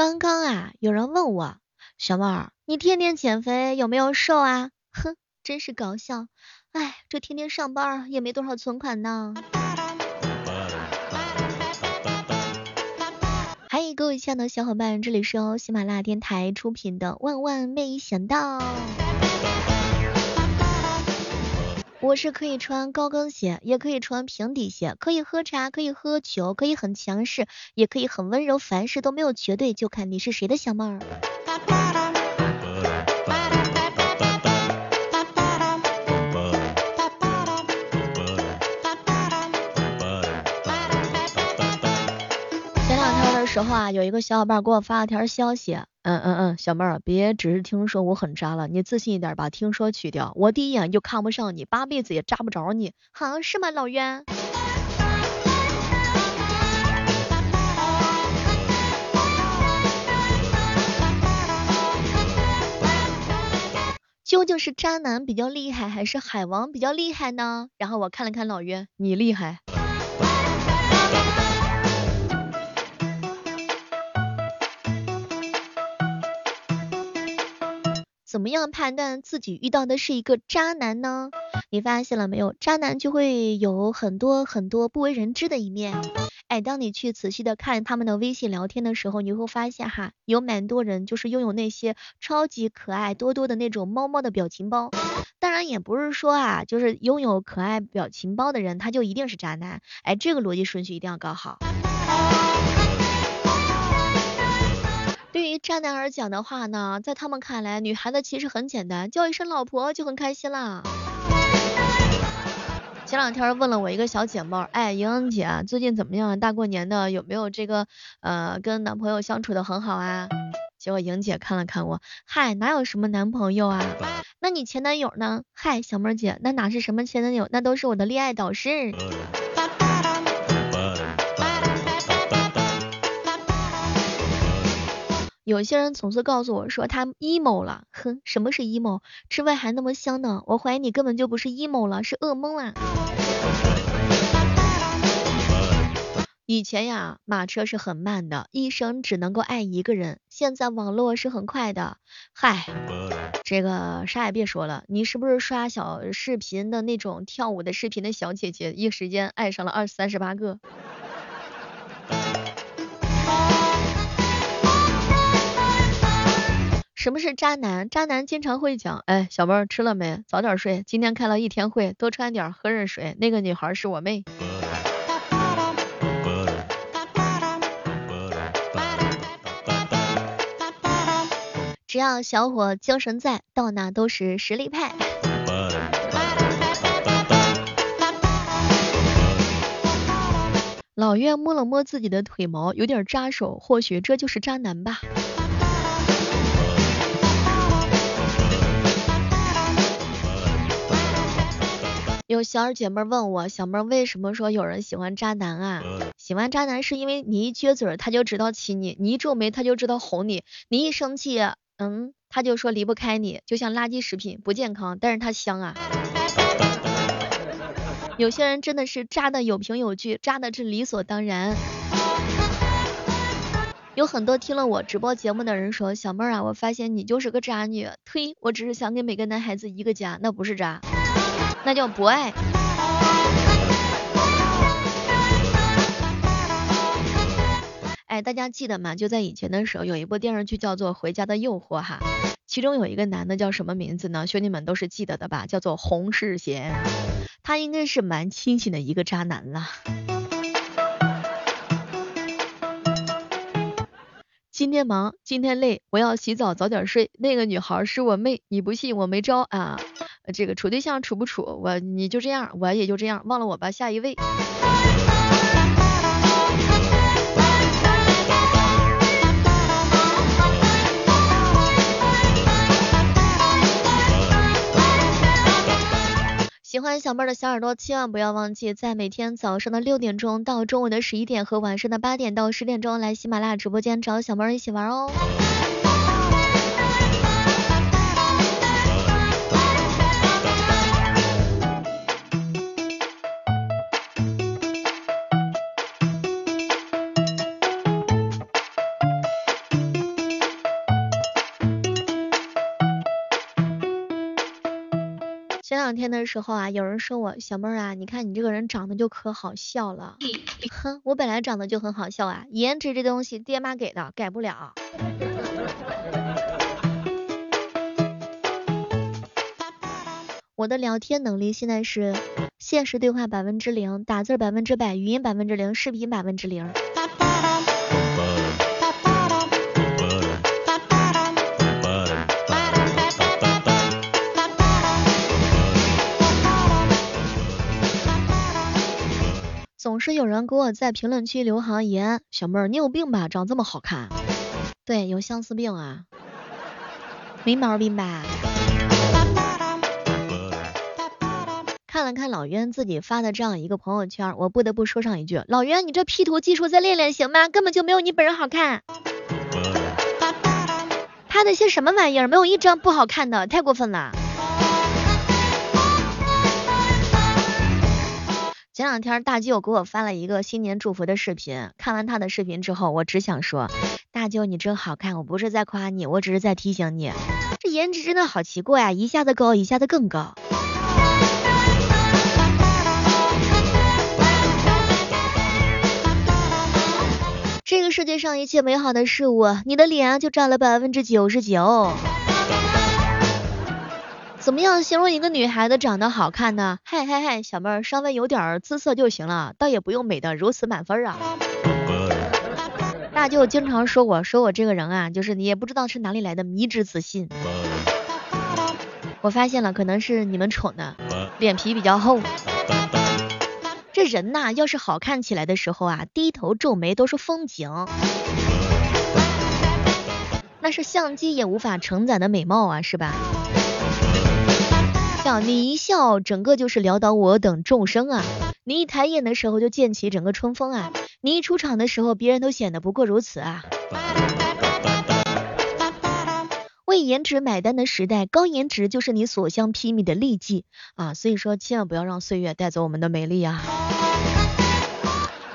刚刚啊，有人问我，小妹儿，你天天减肥有没有瘦啊？哼，真是搞笑。哎，这天天上班也没多少存款呢。嗨，各位亲爱的小伙伴，这里是由喜马拉雅电台出品的《万万没想到》。我是可以穿高跟鞋，也可以穿平底鞋，可以喝茶，可以喝酒，可以很强势，也可以很温柔，凡事都没有绝对，就看你是谁的小妹儿。前两天的时候啊，有一个小伙伴给我发了条消息。嗯嗯嗯，小妹儿，别只是听说我很渣了，你自信一点，把听说去掉。我第一眼就看不上你，八辈子也扎不着你，好是吗，老冤？究竟是渣男比较厉害，还是海王比较厉害呢？然后我看了看老冤，你厉害。怎么样判断自己遇到的是一个渣男呢？你发现了没有？渣男就会有很多很多不为人知的一面。哎，当你去仔细的看他们的微信聊天的时候，你会发现哈，有蛮多人就是拥有那些超级可爱多多的那种猫猫的表情包。当然也不是说啊，就是拥有可爱表情包的人他就一定是渣男。哎，这个逻辑顺序一定要搞好。对于渣男而讲的话呢，在他们看来，女孩子其实很简单，叫一声老婆就很开心啦。前两天问了我一个小姐妹，哎，莹莹姐最近怎么样？大过年的有没有这个呃跟男朋友相处的很好啊？结果莹姐看了看我，嗨，哪有什么男朋友啊？那你前男友呢？嗨，小妹儿姐，那哪是什么前男友，那都是我的恋爱导师。有些人总是告诉我说他 emo 了，哼，什么是 emo？吃饭还那么香呢，我怀疑你根本就不是 emo 了，是噩梦啦。以前呀，马车是很慢的，一生只能够爱一个人。现在网络是很快的，嗨，这个啥也别说了，你是不是刷小视频的那种跳舞的视频的小姐姐，一时间爱上了二三十八个？什么是渣男？渣男经常会讲，哎，小妹儿吃了没？早点睡，今天开了一天会，多穿点，喝热水。那个女孩是我妹。只要小伙精神在，到哪都是实力派。老岳摸了摸自己的腿毛，有点扎手，或许这就是渣男吧。有小二姐妹问我，小妹为什么说有人喜欢渣男啊？喜欢渣男是因为你一撅嘴他就知道亲你，你一皱眉他就知道哄你，你一生气，嗯，他就说离不开你，就像垃圾食品，不健康，但是它香啊。有些人真的是渣的有凭有据，渣的是理所当然。有很多听了我直播节目的人说，小妹啊，我发现你就是个渣女。呸，我只是想给每个男孩子一个家，那不是渣。那叫不爱。哎，大家记得吗？就在以前的时候，有一部电视剧叫做《回家的诱惑》哈，其中有一个男的叫什么名字呢？兄弟们都是记得的吧？叫做洪世贤，他应该是蛮清醒的一个渣男了。今天忙，今天累，我要洗澡早点睡。那个女孩是我妹，你不信我没招啊。这个处对象处不处，我你就这样，我也就这样，忘了我吧，下一位。喜欢小妹儿的小耳朵，千万不要忘记在每天早上的六点钟到中午的十一点和晚上的八点到十点钟来喜马拉雅直播间找小妹儿一起玩哦。两天的时候啊，有人说我小妹儿啊，你看你这个人长得就可好笑了。哼，我本来长得就很好笑啊，颜值这东西爹妈给的，改不了。我的聊天能力现在是现实对话百分之零，打字百分之百，语音百分之零，视频百分之零。是有人给我在评论区留行言，小妹儿你有病吧，长这么好看？对，有相思病啊，没毛病吧？看了看老冤自己发的这样一个朋友圈，我不得不说上一句，老冤你这 P 图技术再练练行吗？根本就没有你本人好看。拍的些什么玩意儿？没有一张不好看的，太过分了。前两天大舅给我发了一个新年祝福的视频，看完他的视频之后，我只想说，大舅你真好看，我不是在夸你，我只是在提醒你，这颜值真的好奇怪呀，一下子高，一下子更高。这个世界上一切美好的事物，你的脸就占了百分之九十九。怎么样形容一个女孩子长得好看呢？嗨嗨嗨，小妹儿稍微有点姿色就行了，倒也不用美的如此满分啊。大舅经常说我说我这个人啊，就是你也不知道是哪里来的迷之自信。我发现了，可能是你们丑的，脸皮比较厚。这人呐，要是好看起来的时候啊，低头皱眉都是风景，那是相机也无法承载的美貌啊，是吧？像你一笑，整个就是撩倒我等众生啊！你一抬眼的时候，就溅起整个春风啊！你一出场的时候，别人都显得不过如此啊！为颜值买单的时代，高颜值就是你所向披靡的利器啊！所以说，千万不要让岁月带走我们的美丽啊！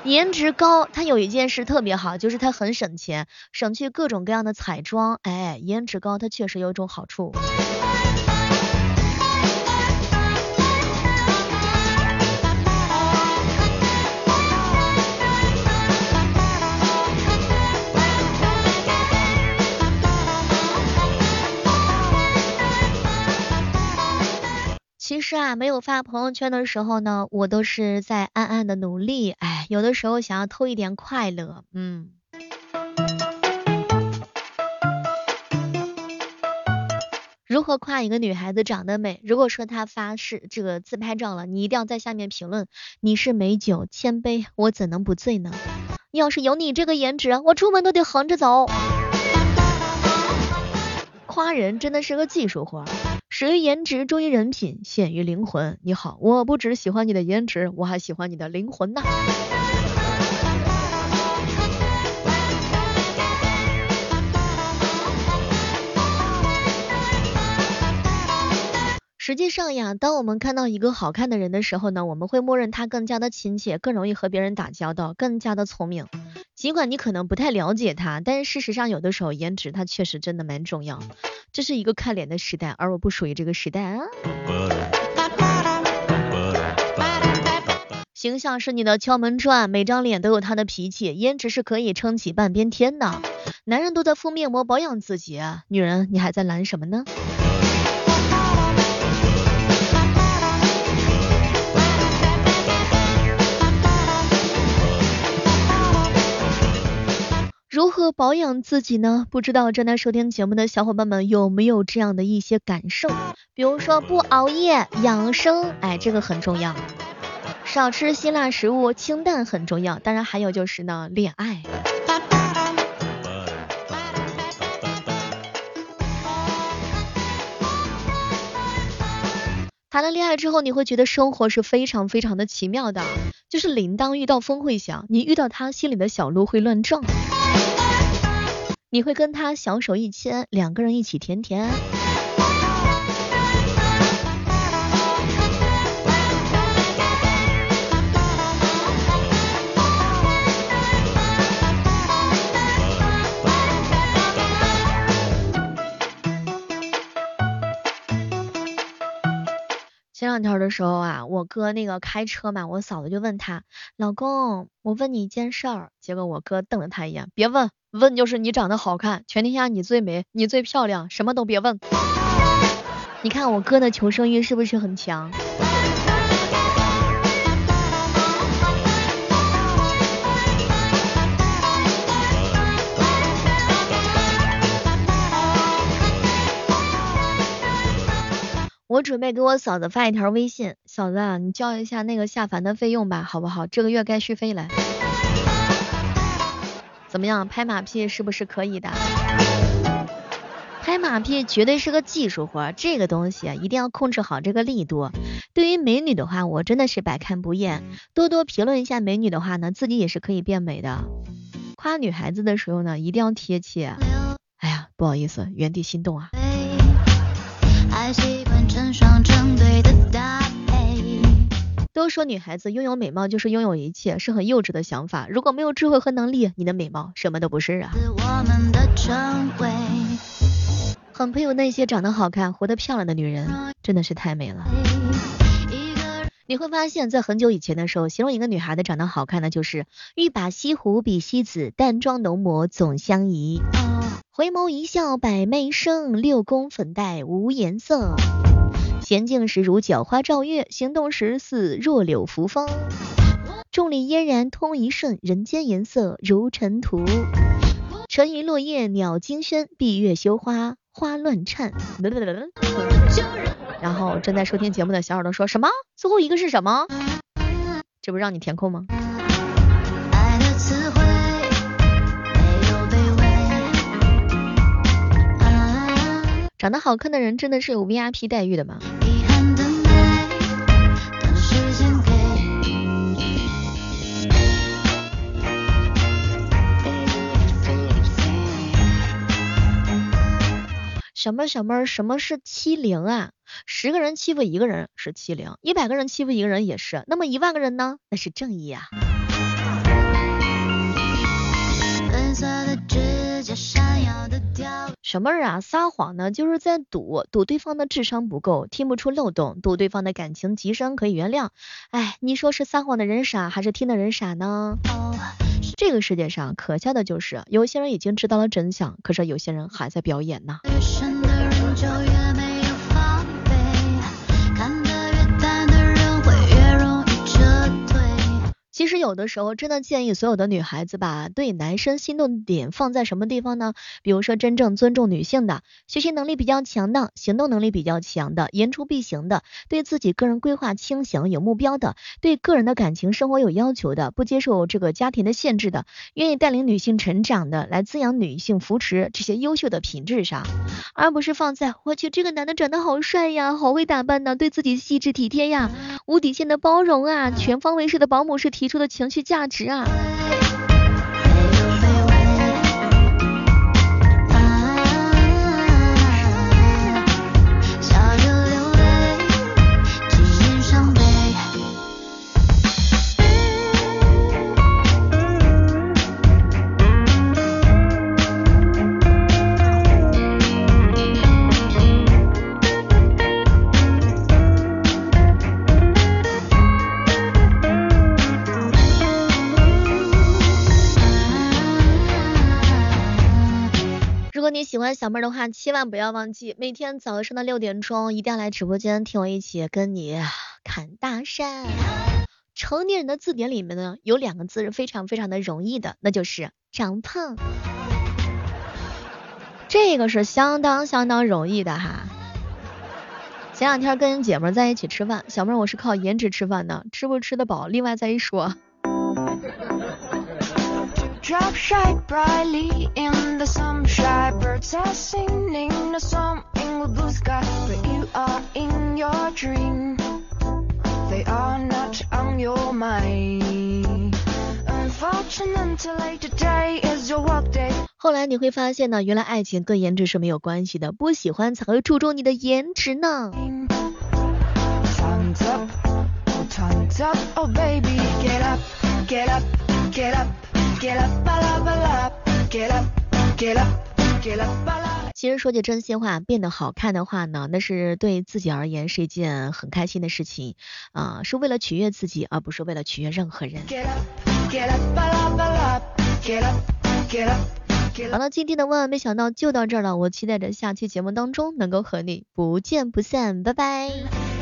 颜值高，它有一件事特别好，就是它很省钱，省去各种各样的彩妆。哎，颜值高，它确实有一种好处。是啊，没有发朋友圈的时候呢，我都是在暗暗的努力。哎，有的时候想要偷一点快乐，嗯。如何夸一个女孩子长得美？如果说她发誓这个自拍照了，你一定要在下面评论，你是美酒千杯，我怎能不醉呢？要是有你这个颜值，我出门都得横着走。夸人真的是个技术活。始于颜值，忠于人品，陷于灵魂。你好，我不只喜欢你的颜值，我还喜欢你的灵魂呐。实际上呀，当我们看到一个好看的人的时候呢，我们会默认他更加的亲切，更容易和别人打交道，更加的聪明。尽管你可能不太了解他，但是事实上有的时候颜值它确实真的蛮重要。这是一个看脸的时代，而我不属于这个时代啊。形象是你的敲门砖，每张脸都有他的脾气，颜值是可以撑起半边天的。男人都在敷面膜保养自己，女人你还在懒什么呢？保养自己呢？不知道正在收听节目的小伙伴们有没有这样的一些感受？比如说不熬夜、养生，哎，这个很重要。少吃辛辣食物，清淡很重要。当然还有就是呢，恋爱。谈了恋爱之后，你会觉得生活是非常非常的奇妙的，就是铃铛遇到风会响，你遇到他心里的小鹿会乱撞。你会跟他小手一牵，两个人一起甜甜。前两天的时候啊，我哥那个开车嘛，我嫂子就问他，老公，我问你一件事儿。结果我哥瞪了他一眼，别问，问就是你长得好看，全天下你最美，你最漂亮，什么都别问。你看我哥的求生欲是不是很强？我准备给我嫂子发一条微信，嫂子，啊，你交一下那个下凡的费用吧，好不好？这个月该续费了。怎么样，拍马屁是不是可以的？拍马屁绝对是个技术活，这个东西一定要控制好这个力度。对于美女的话，我真的是百看不厌，多多评论一下美女的话呢，自己也是可以变美的。夸女孩子的时候呢，一定要贴切。哎呀，不好意思，原地心动啊。说女孩子拥有美貌就是拥有一切，是很幼稚的想法。如果没有智慧和能力，你的美貌什么都不是啊。很佩服那些长得好看、活得漂亮的女人，真的是太美了。你会发现在很久以前的时候，形容一个女孩子长得好看的就是欲把西湖比西子，淡妆浓抹总相宜。回眸一笑百媚生，六宫粉黛无颜色。娴静时如皎花照月，行动时似弱柳扶风。众里嫣然通一瞬，人间颜色如尘土。沉鱼落雁鸟惊喧，闭月羞花花乱颤。然后正在收听节目的小耳朵说什么？最后一个是什么？这不让你填空吗？长得好看的人真的是有 VIP 待遇的吗？什么什么什么是欺凌啊？十个人欺负一个人是欺凌，一百个人欺负一个人也是，那么一万个人呢？那是正义啊！什么人啊？撒谎呢，就是在赌，赌对方的智商不够，听不出漏洞，赌对方的感情极深，可以原谅。哎，你说是撒谎的人傻，还是听的人傻呢？这个世界上可笑的就是，有些人已经知道了真相，可是有些人还在表演呢。其有的时候真的建议所有的女孩子把对男生心动点放在什么地方呢？比如说真正尊重女性的，学习能力比较强的，行动能力比较强的，言出必行的，对自己个人规划清醒有目标的，对个人的感情生活有要求的，不接受这个家庭的限制的，愿意带领女性成长的，来滋养女性扶持这些优秀的品质上，而不是放在我去这个男的长得好帅呀，好会打扮呢，对自己细致体贴呀，无底线的包容啊，全方位式的保姆式。提出的情绪价值啊。如果你喜欢小妹的话，千万不要忘记每天早上的六点钟一定要来直播间听我一起跟你侃大山。成年人的字典里面呢，有两个字是非常非常的容易的，那就是长胖。这个是相当相当容易的哈。前两天跟姐们在一起吃饭，小妹我是靠颜值吃饭的，吃不吃得饱，另外再一说。Drop shine brightly in the sunshine. Birds are singing a song in the blue sky. But you are in your dream. They are not on your mind. Unfortunately, today is your work day. 后来你会发现呢，原来爱情跟颜值是没有关系的，不喜欢才会注重你的颜值呢。Time's up, oh time's up, oh baby, get up, get up, get up. 其实说句真心话，变得好看的话呢，那是对自己而言是一件很开心的事情啊，是为了取悦自己，而不是为了取悦任何人。好了，今天的万万没想到就到这儿了，我期待着下期节目当中能够和你不见不散，拜拜。